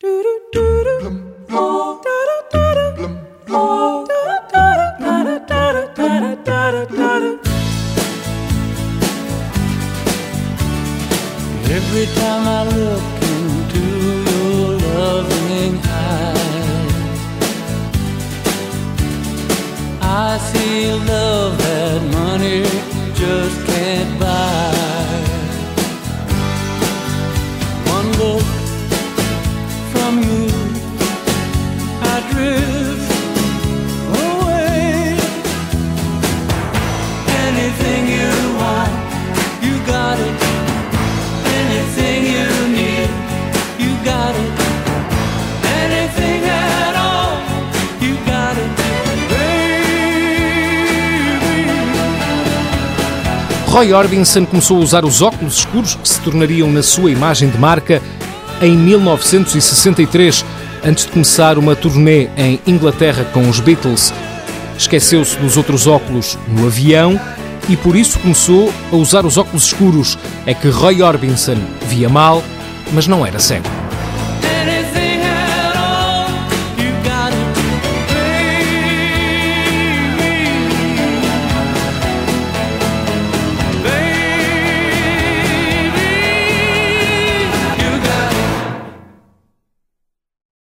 Every time I look into your loving eyes, I see love Anything you want, you got it. Anything you need, you got it. Anything at all, you got it, baby. Roy Orbison começou a usar os óculos escuros que se tornariam na sua imagem de marca em 1963, antes de começar uma turnê em Inglaterra com os Beatles. Esqueceu-se dos outros óculos no avião e por isso começou a usar os óculos escuros. É que Roy Orbison via mal, mas não era cego.